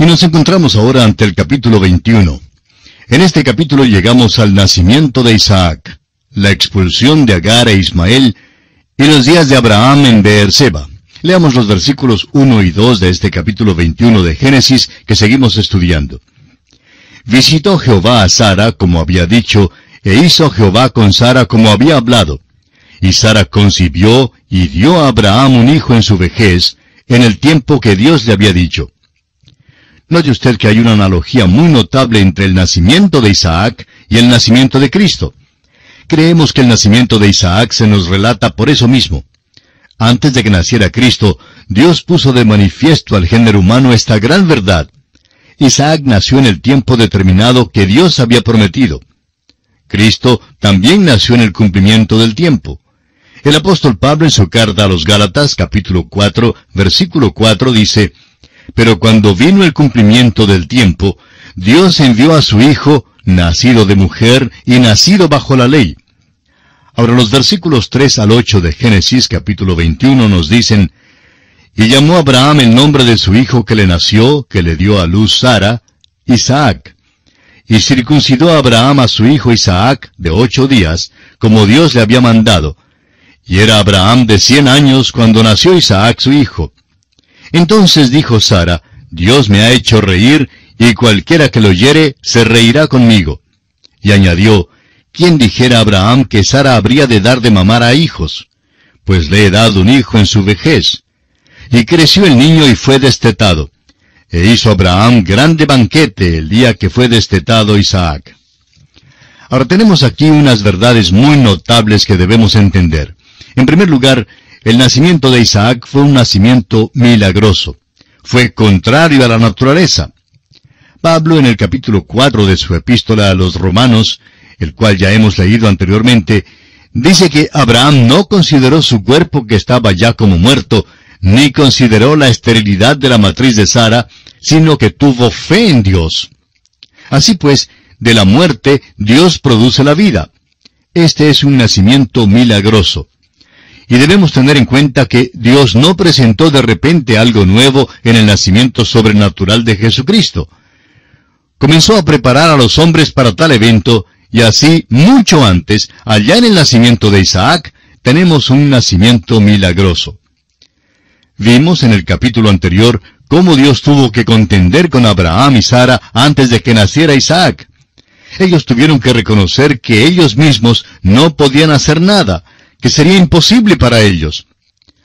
Y nos encontramos ahora ante el capítulo 21. En este capítulo llegamos al nacimiento de Isaac, la expulsión de Agar e Ismael y los días de Abraham en Beerseba. Leamos los versículos 1 y 2 de este capítulo 21 de Génesis que seguimos estudiando. Visitó Jehová a Sara como había dicho, e hizo Jehová con Sara como había hablado. Y Sara concibió y dio a Abraham un hijo en su vejez, en el tiempo que Dios le había dicho. Note usted que hay una analogía muy notable entre el nacimiento de Isaac y el nacimiento de Cristo. Creemos que el nacimiento de Isaac se nos relata por eso mismo. Antes de que naciera Cristo, Dios puso de manifiesto al género humano esta gran verdad. Isaac nació en el tiempo determinado que Dios había prometido. Cristo también nació en el cumplimiento del tiempo. El apóstol Pablo en su carta a los Gálatas capítulo 4 versículo 4 dice, Pero cuando vino el cumplimiento del tiempo, Dios envió a su Hijo, nacido de mujer y nacido bajo la ley, Ahora los versículos 3 al 8 de Génesis capítulo 21 nos dicen, Y llamó Abraham el nombre de su hijo que le nació, que le dio a luz Sara, Isaac. Y circuncidó a Abraham a su hijo Isaac de ocho días, como Dios le había mandado. Y era Abraham de cien años cuando nació Isaac su hijo. Entonces dijo Sara, Dios me ha hecho reír, y cualquiera que lo oyere se reirá conmigo. Y añadió, ¿quién dijera a Abraham que Sara habría de dar de mamar a hijos? Pues le he dado un hijo en su vejez. Y creció el niño y fue destetado. E hizo Abraham grande banquete el día que fue destetado Isaac. Ahora tenemos aquí unas verdades muy notables que debemos entender. En primer lugar, el nacimiento de Isaac fue un nacimiento milagroso. Fue contrario a la naturaleza. Pablo en el capítulo 4 de su epístola a los romanos el cual ya hemos leído anteriormente, dice que Abraham no consideró su cuerpo que estaba ya como muerto, ni consideró la esterilidad de la matriz de Sara, sino que tuvo fe en Dios. Así pues, de la muerte Dios produce la vida. Este es un nacimiento milagroso. Y debemos tener en cuenta que Dios no presentó de repente algo nuevo en el nacimiento sobrenatural de Jesucristo. Comenzó a preparar a los hombres para tal evento y así, mucho antes, allá en el nacimiento de Isaac, tenemos un nacimiento milagroso. Vimos en el capítulo anterior cómo Dios tuvo que contender con Abraham y Sara antes de que naciera Isaac. Ellos tuvieron que reconocer que ellos mismos no podían hacer nada, que sería imposible para ellos.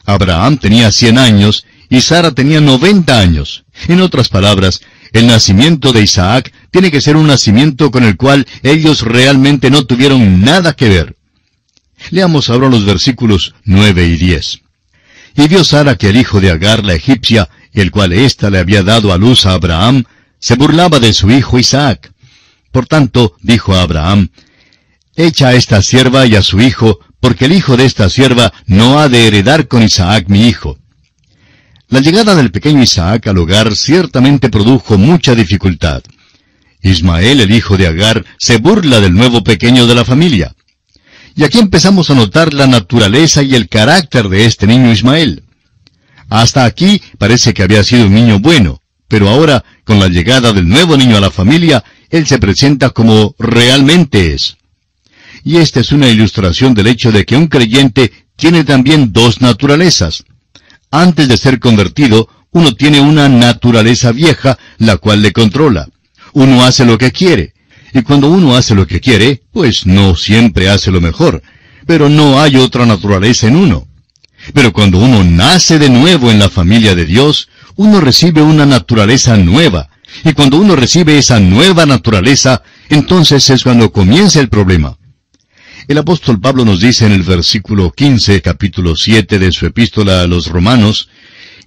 Abraham tenía cien años y Sara tenía noventa años. En otras palabras, el nacimiento de Isaac tiene que ser un nacimiento con el cual ellos realmente no tuvieron nada que ver. Leamos ahora los versículos 9 y 10. Y vio Sara que el hijo de Agar la egipcia, el cual ésta le había dado a luz a Abraham, se burlaba de su hijo Isaac. Por tanto, dijo a Abraham, Echa a esta sierva y a su hijo, porque el hijo de esta sierva no ha de heredar con Isaac mi hijo. La llegada del pequeño Isaac al hogar ciertamente produjo mucha dificultad. Ismael, el hijo de Agar, se burla del nuevo pequeño de la familia. Y aquí empezamos a notar la naturaleza y el carácter de este niño Ismael. Hasta aquí parece que había sido un niño bueno, pero ahora, con la llegada del nuevo niño a la familia, él se presenta como realmente es. Y esta es una ilustración del hecho de que un creyente tiene también dos naturalezas. Antes de ser convertido, uno tiene una naturaleza vieja, la cual le controla. Uno hace lo que quiere. Y cuando uno hace lo que quiere, pues no siempre hace lo mejor. Pero no hay otra naturaleza en uno. Pero cuando uno nace de nuevo en la familia de Dios, uno recibe una naturaleza nueva. Y cuando uno recibe esa nueva naturaleza, entonces es cuando comienza el problema. El apóstol Pablo nos dice en el versículo 15, capítulo 7 de su epístola a los romanos,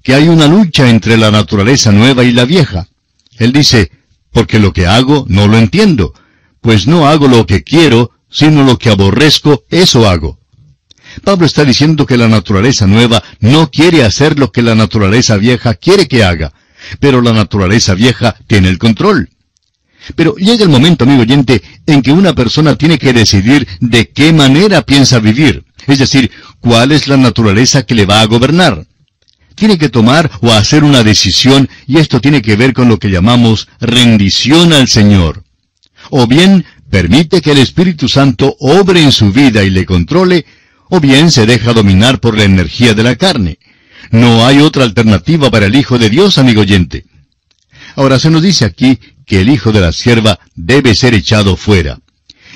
que hay una lucha entre la naturaleza nueva y la vieja. Él dice, porque lo que hago no lo entiendo, pues no hago lo que quiero, sino lo que aborrezco, eso hago. Pablo está diciendo que la naturaleza nueva no quiere hacer lo que la naturaleza vieja quiere que haga, pero la naturaleza vieja tiene el control. Pero llega el momento, amigo oyente, en que una persona tiene que decidir de qué manera piensa vivir, es decir, cuál es la naturaleza que le va a gobernar. tiene que tomar o hacer una decisión y esto tiene que ver con lo que llamamos rendición al Señor. O bien permite que el Espíritu Santo obre en su vida y le controle, o bien se deja dominar por la energía de la carne. No hay otra alternativa para el Hijo de Dios, amigo oyente. Ahora se nos dice aquí que el hijo de la sierva debe ser echado fuera.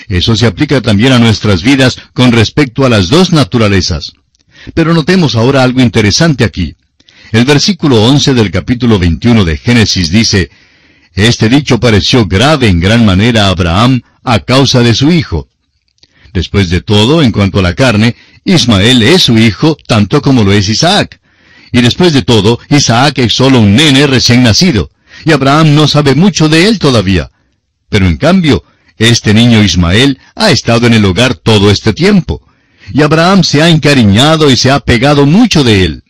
Eso se aplica también a nuestras vidas con respecto a las dos naturalezas. Pero notemos ahora algo interesante aquí. El versículo 11 del capítulo 21 de Génesis dice, Este dicho pareció grave en gran manera a Abraham a causa de su hijo. Después de todo, en cuanto a la carne, Ismael es su hijo tanto como lo es Isaac. Y después de todo, Isaac es solo un nene recién nacido, y Abraham no sabe mucho de él todavía. Pero en cambio, este niño Ismael ha estado en el hogar todo este tiempo, y Abraham se ha encariñado y se ha pegado mucho de él.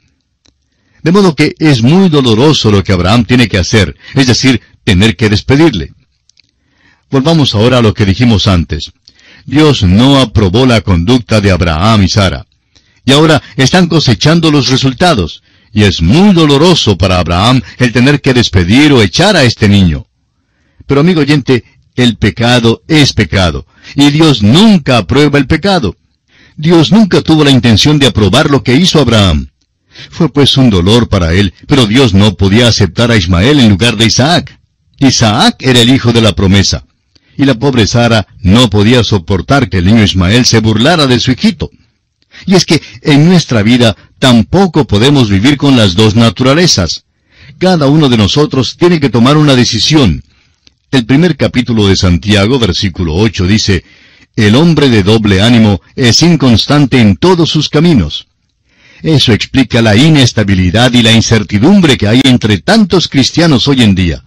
De modo que es muy doloroso lo que Abraham tiene que hacer, es decir, tener que despedirle. Volvamos ahora a lo que dijimos antes. Dios no aprobó la conducta de Abraham y Sara. Y ahora están cosechando los resultados, y es muy doloroso para Abraham el tener que despedir o echar a este niño. Pero amigo oyente, el pecado es pecado, y Dios nunca aprueba el pecado. Dios nunca tuvo la intención de aprobar lo que hizo Abraham. Fue pues un dolor para él, pero Dios no podía aceptar a Ismael en lugar de Isaac. Isaac era el hijo de la promesa. Y la pobre Sara no podía soportar que el niño Ismael se burlara de su hijito. Y es que en nuestra vida tampoco podemos vivir con las dos naturalezas. Cada uno de nosotros tiene que tomar una decisión. El primer capítulo de Santiago, versículo 8, dice, El hombre de doble ánimo es inconstante en todos sus caminos. Eso explica la inestabilidad y la incertidumbre que hay entre tantos cristianos hoy en día.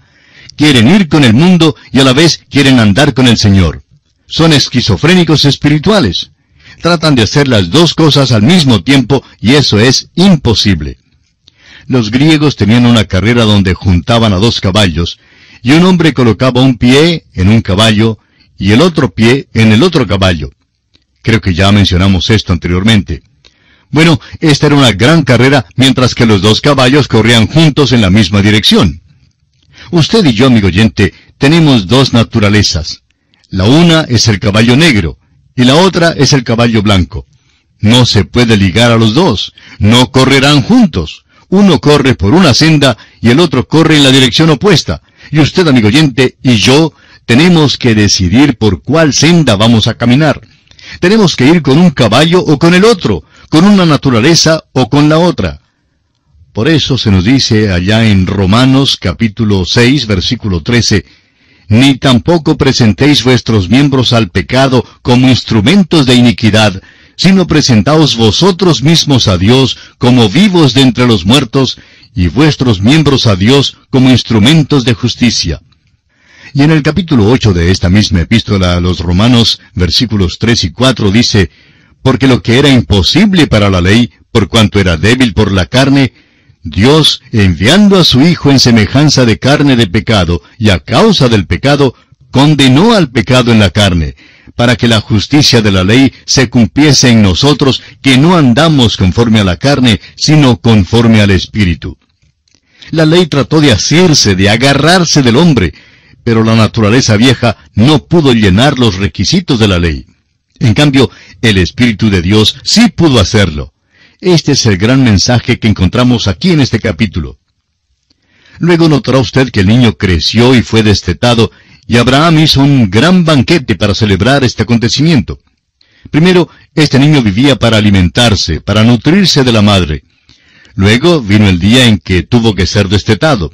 Quieren ir con el mundo y a la vez quieren andar con el Señor. Son esquizofrénicos espirituales. Tratan de hacer las dos cosas al mismo tiempo y eso es imposible. Los griegos tenían una carrera donde juntaban a dos caballos y un hombre colocaba un pie en un caballo y el otro pie en el otro caballo. Creo que ya mencionamos esto anteriormente. Bueno, esta era una gran carrera mientras que los dos caballos corrían juntos en la misma dirección. Usted y yo, amigo oyente, tenemos dos naturalezas. La una es el caballo negro y la otra es el caballo blanco. No se puede ligar a los dos, no correrán juntos. Uno corre por una senda y el otro corre en la dirección opuesta. Y usted, amigo oyente, y yo tenemos que decidir por cuál senda vamos a caminar. Tenemos que ir con un caballo o con el otro, con una naturaleza o con la otra. Por eso se nos dice allá en Romanos capítulo 6 versículo 13, ni tampoco presentéis vuestros miembros al pecado como instrumentos de iniquidad, sino presentaos vosotros mismos a Dios como vivos de entre los muertos, y vuestros miembros a Dios como instrumentos de justicia. Y en el capítulo 8 de esta misma epístola a los Romanos, versículos 3 y 4 dice, Porque lo que era imposible para la ley, por cuanto era débil por la carne, Dios, enviando a su Hijo en semejanza de carne de pecado, y a causa del pecado, condenó al pecado en la carne, para que la justicia de la ley se cumpliese en nosotros, que no andamos conforme a la carne, sino conforme al Espíritu. La ley trató de asirse, de agarrarse del hombre, pero la naturaleza vieja no pudo llenar los requisitos de la ley. En cambio, el Espíritu de Dios sí pudo hacerlo. Este es el gran mensaje que encontramos aquí en este capítulo. Luego notará usted que el niño creció y fue destetado, y Abraham hizo un gran banquete para celebrar este acontecimiento. Primero, este niño vivía para alimentarse, para nutrirse de la madre. Luego vino el día en que tuvo que ser destetado.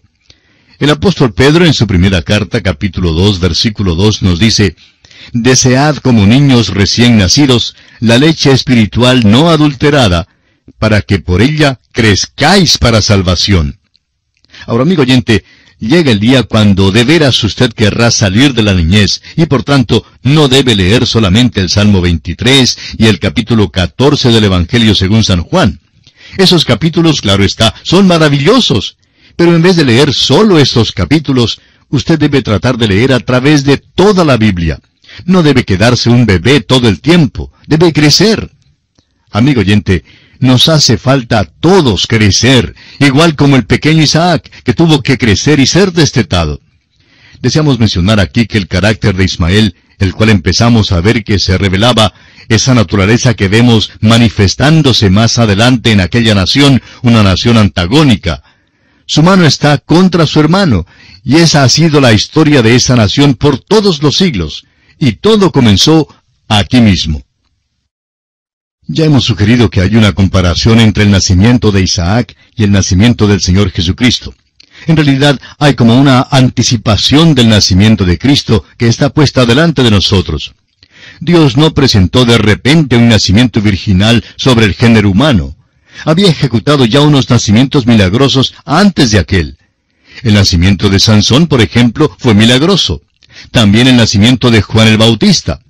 El apóstol Pedro en su primera carta, capítulo 2, versículo 2, nos dice, Desead como niños recién nacidos la leche espiritual no adulterada, para que por ella crezcáis para salvación. Ahora, amigo oyente, llega el día cuando de veras usted querrá salir de la niñez, y por tanto no debe leer solamente el Salmo 23 y el capítulo 14 del Evangelio según San Juan. Esos capítulos, claro está, son maravillosos, pero en vez de leer solo estos capítulos, usted debe tratar de leer a través de toda la Biblia. No debe quedarse un bebé todo el tiempo, debe crecer. Amigo oyente, nos hace falta a todos crecer, igual como el pequeño Isaac, que tuvo que crecer y ser destetado. Deseamos mencionar aquí que el carácter de Ismael, el cual empezamos a ver que se revelaba esa naturaleza que vemos manifestándose más adelante en aquella nación, una nación antagónica. Su mano está contra su hermano, y esa ha sido la historia de esa nación por todos los siglos, y todo comenzó aquí mismo. Ya hemos sugerido que hay una comparación entre el nacimiento de Isaac y el nacimiento del Señor Jesucristo. En realidad hay como una anticipación del nacimiento de Cristo que está puesta delante de nosotros. Dios no presentó de repente un nacimiento virginal sobre el género humano. Había ejecutado ya unos nacimientos milagrosos antes de aquel. El nacimiento de Sansón, por ejemplo, fue milagroso. También el nacimiento de Juan el Bautista.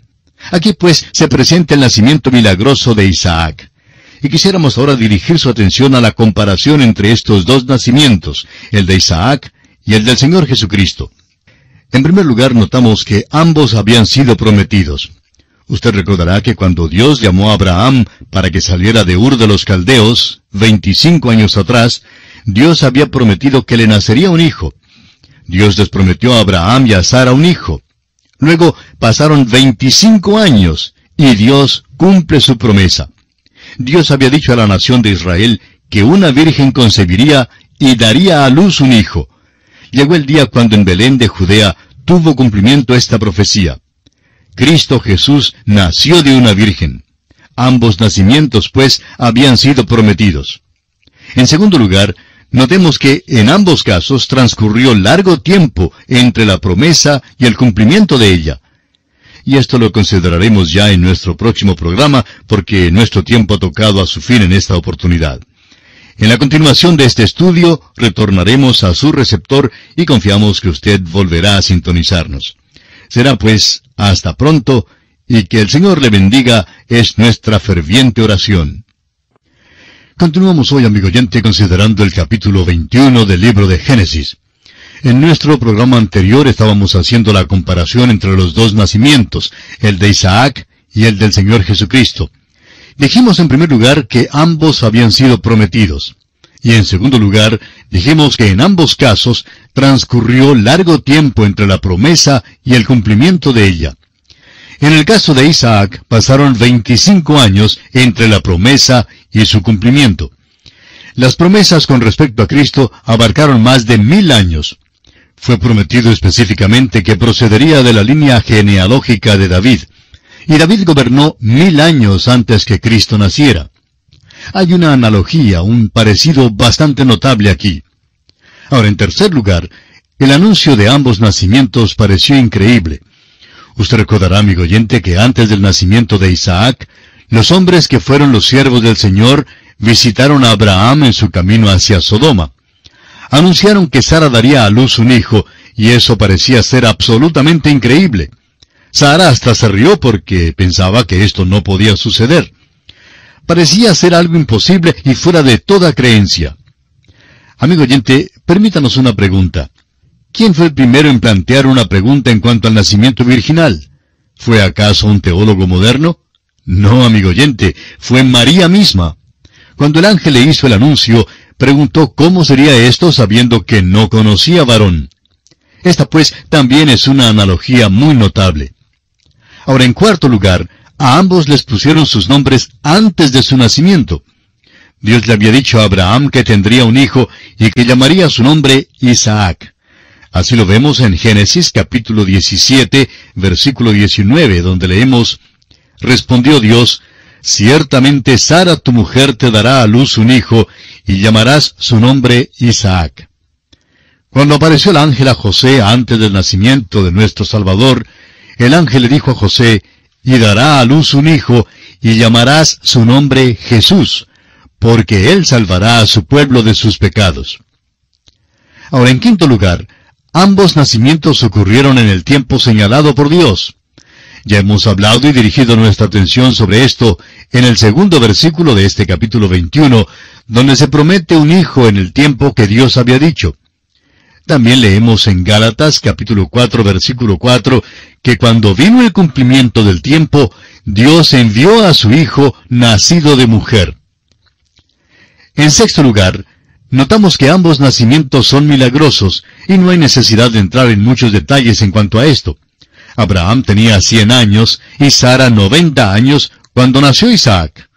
Aquí pues se presenta el nacimiento milagroso de Isaac. Y quisiéramos ahora dirigir su atención a la comparación entre estos dos nacimientos, el de Isaac y el del Señor Jesucristo. En primer lugar, notamos que ambos habían sido prometidos. Usted recordará que cuando Dios llamó a Abraham para que saliera de Ur de los Caldeos, 25 años atrás, Dios había prometido que le nacería un hijo. Dios les prometió a Abraham y a Sara un hijo. Luego pasaron 25 años y Dios cumple su promesa. Dios había dicho a la nación de Israel que una virgen concebiría y daría a luz un hijo. Llegó el día cuando en Belén de Judea tuvo cumplimiento esta profecía. Cristo Jesús nació de una virgen. Ambos nacimientos, pues, habían sido prometidos. En segundo lugar, notemos que en ambos casos transcurrió largo tiempo entre la promesa y el cumplimiento de ella y esto lo consideraremos ya en nuestro próximo programa porque nuestro tiempo ha tocado a su fin en esta oportunidad. En la continuación de este estudio retornaremos a su receptor y confiamos que usted volverá a sintonizarnos. Será pues hasta pronto y que el Señor le bendiga es nuestra ferviente oración. Continuamos hoy, amigo oyente, considerando el capítulo 21 del libro de Génesis. En nuestro programa anterior estábamos haciendo la comparación entre los dos nacimientos, el de Isaac y el del Señor Jesucristo. Dijimos en primer lugar que ambos habían sido prometidos. Y en segundo lugar, dijimos que en ambos casos transcurrió largo tiempo entre la promesa y el cumplimiento de ella. En el caso de Isaac pasaron 25 años entre la promesa y su cumplimiento. Las promesas con respecto a Cristo abarcaron más de mil años. Fue prometido específicamente que procedería de la línea genealógica de David, y David gobernó mil años antes que Cristo naciera. Hay una analogía, un parecido bastante notable aquí. Ahora, en tercer lugar, el anuncio de ambos nacimientos pareció increíble. Usted recordará, amigo oyente, que antes del nacimiento de Isaac, los hombres que fueron los siervos del Señor visitaron a Abraham en su camino hacia Sodoma anunciaron que Sara daría a luz un hijo, y eso parecía ser absolutamente increíble. Sara hasta se rió porque pensaba que esto no podía suceder. Parecía ser algo imposible y fuera de toda creencia. Amigo oyente, permítanos una pregunta. ¿Quién fue el primero en plantear una pregunta en cuanto al nacimiento virginal? ¿Fue acaso un teólogo moderno? No, amigo oyente, fue María misma. Cuando el ángel le hizo el anuncio, preguntó cómo sería esto sabiendo que no conocía varón. Esta pues también es una analogía muy notable. Ahora, en cuarto lugar, a ambos les pusieron sus nombres antes de su nacimiento. Dios le había dicho a Abraham que tendría un hijo y que llamaría su nombre Isaac. Así lo vemos en Génesis capítulo 17, versículo 19, donde leemos, Respondió Dios, Ciertamente Sara tu mujer te dará a luz un hijo, y llamarás su nombre Isaac. Cuando apareció el ángel a José antes del nacimiento de nuestro Salvador, el ángel le dijo a José, y dará a luz un hijo, y llamarás su nombre Jesús, porque él salvará a su pueblo de sus pecados. Ahora, en quinto lugar, ambos nacimientos ocurrieron en el tiempo señalado por Dios. Ya hemos hablado y dirigido nuestra atención sobre esto en el segundo versículo de este capítulo 21, donde se promete un hijo en el tiempo que Dios había dicho. También leemos en Gálatas capítulo 4 versículo 4 que cuando vino el cumplimiento del tiempo, Dios envió a su Hijo nacido de mujer. En sexto lugar, notamos que ambos nacimientos son milagrosos y no hay necesidad de entrar en muchos detalles en cuanto a esto. Abraham tenía cien años y Sara noventa años cuando nació Isaac.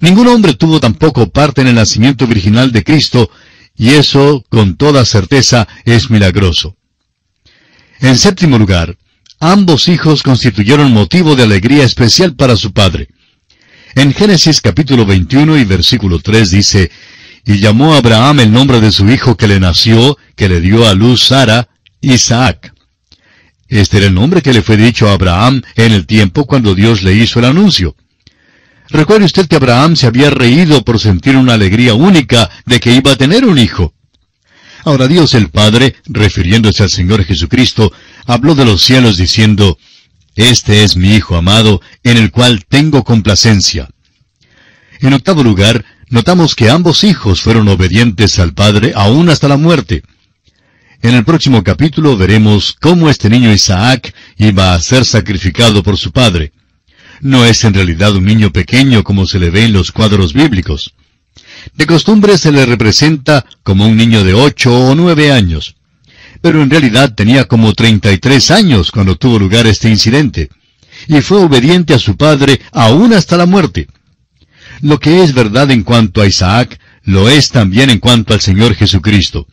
Ningún hombre tuvo tampoco parte en el nacimiento virginal de Cristo, y eso, con toda certeza, es milagroso. En séptimo lugar, ambos hijos constituyeron motivo de alegría especial para su padre. En Génesis capítulo 21 y versículo 3 dice, Y llamó Abraham el nombre de su hijo que le nació, que le dio a luz Sara, Isaac. Este era el nombre que le fue dicho a Abraham en el tiempo cuando Dios le hizo el anuncio. Recuerde usted que Abraham se había reído por sentir una alegría única de que iba a tener un hijo. Ahora Dios el Padre, refiriéndose al Señor Jesucristo, habló de los cielos diciendo, Este es mi Hijo amado, en el cual tengo complacencia. En octavo lugar, notamos que ambos hijos fueron obedientes al Padre aún hasta la muerte. En el próximo capítulo veremos cómo este niño Isaac iba a ser sacrificado por su padre. No es en realidad un niño pequeño como se le ve en los cuadros bíblicos. De costumbre se le representa como un niño de ocho o nueve años. Pero en realidad tenía como treinta y tres años cuando tuvo lugar este incidente. Y fue obediente a su padre aún hasta la muerte. Lo que es verdad en cuanto a Isaac, lo es también en cuanto al Señor Jesucristo.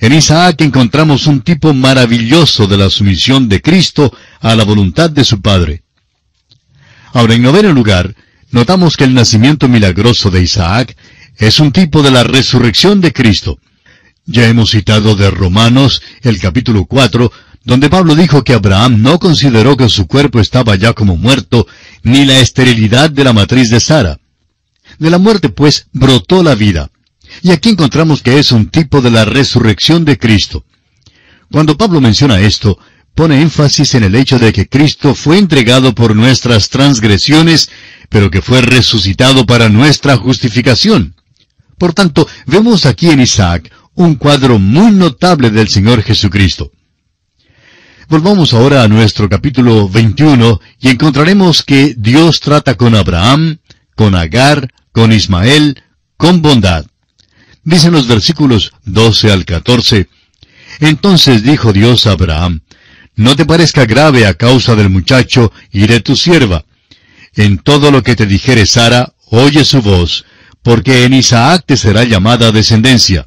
En Isaac encontramos un tipo maravilloso de la sumisión de Cristo a la voluntad de su Padre. Ahora, en noveno lugar, notamos que el nacimiento milagroso de Isaac es un tipo de la resurrección de Cristo. Ya hemos citado de Romanos el capítulo 4, donde Pablo dijo que Abraham no consideró que su cuerpo estaba ya como muerto, ni la esterilidad de la matriz de Sara. De la muerte, pues, brotó la vida. Y aquí encontramos que es un tipo de la resurrección de Cristo. Cuando Pablo menciona esto, pone énfasis en el hecho de que Cristo fue entregado por nuestras transgresiones, pero que fue resucitado para nuestra justificación. Por tanto, vemos aquí en Isaac un cuadro muy notable del Señor Jesucristo. Volvamos ahora a nuestro capítulo 21 y encontraremos que Dios trata con Abraham, con Agar, con Ismael, con bondad. Dicen los versículos 12 al 14, Entonces dijo Dios a Abraham, No te parezca grave a causa del muchacho y de tu sierva. En todo lo que te dijere Sara, oye su voz, porque en Isaac te será llamada descendencia.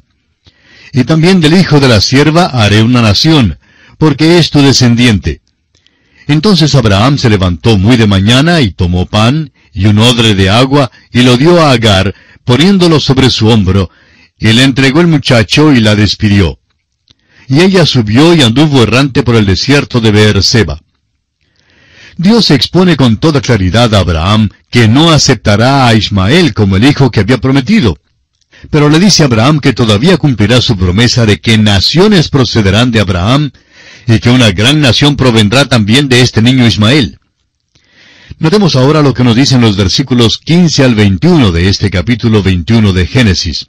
Y también del hijo de la sierva haré una nación, porque es tu descendiente. Entonces Abraham se levantó muy de mañana y tomó pan y un odre de agua y lo dio a Agar, poniéndolo sobre su hombro, y le entregó el muchacho y la despidió. Y ella subió y anduvo errante por el desierto de Beerseba. Dios expone con toda claridad a Abraham que no aceptará a Ismael como el hijo que había prometido. Pero le dice a Abraham que todavía cumplirá su promesa de que naciones procederán de Abraham y que una gran nación provendrá también de este niño Ismael. Notemos ahora lo que nos dicen los versículos 15 al 21 de este capítulo 21 de Génesis.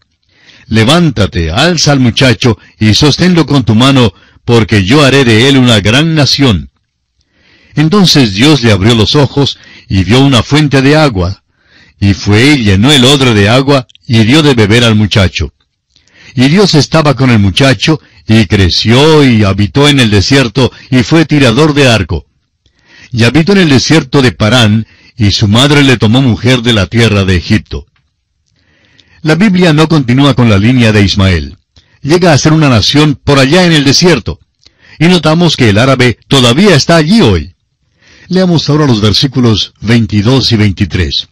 Levántate, alza al muchacho, y sosténlo con tu mano, porque yo haré de él una gran nación. Entonces Dios le abrió los ojos y vio una fuente de agua, y fue y llenó el odre de agua y dio de beber al muchacho. Y Dios estaba con el muchacho, y creció y habitó en el desierto, y fue tirador de arco. Y habitó en el desierto de Parán, y su madre le tomó mujer de la tierra de Egipto. La Biblia no continúa con la línea de Ismael. Llega a ser una nación por allá en el desierto. Y notamos que el árabe todavía está allí hoy. Leamos ahora los versículos 22 y 23.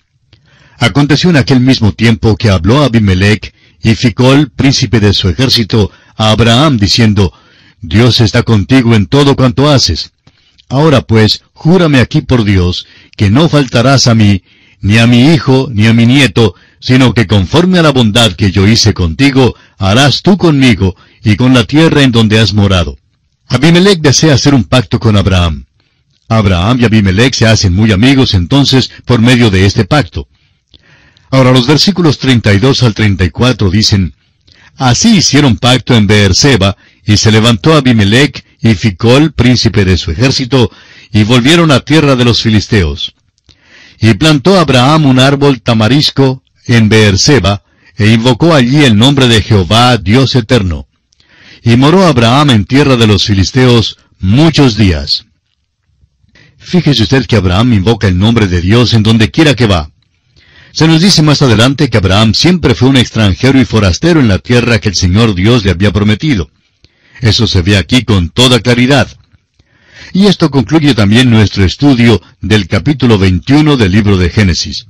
Aconteció en aquel mismo tiempo que habló Abimelech y Ficol, príncipe de su ejército, a Abraham diciendo, Dios está contigo en todo cuanto haces. Ahora pues, júrame aquí por Dios, que no faltarás a mí, ni a mi hijo, ni a mi nieto, sino que conforme a la bondad que yo hice contigo, harás tú conmigo y con la tierra en donde has morado. Abimelech desea hacer un pacto con Abraham. Abraham y Abimelech se hacen muy amigos entonces por medio de este pacto. Ahora los versículos 32 al 34 dicen, Así hicieron pacto en Beerseba, y se levantó Abimelech y Ficol, príncipe de su ejército, y volvieron a tierra de los filisteos. Y plantó Abraham un árbol tamarisco en Beerseba, e invocó allí el nombre de Jehová, Dios eterno. Y moró Abraham en tierra de los filisteos muchos días. Fíjese usted que Abraham invoca el nombre de Dios en donde quiera que va. Se nos dice más adelante que Abraham siempre fue un extranjero y forastero en la tierra que el Señor Dios le había prometido. Eso se ve aquí con toda claridad. Y esto concluye también nuestro estudio del capítulo 21 del libro de Génesis.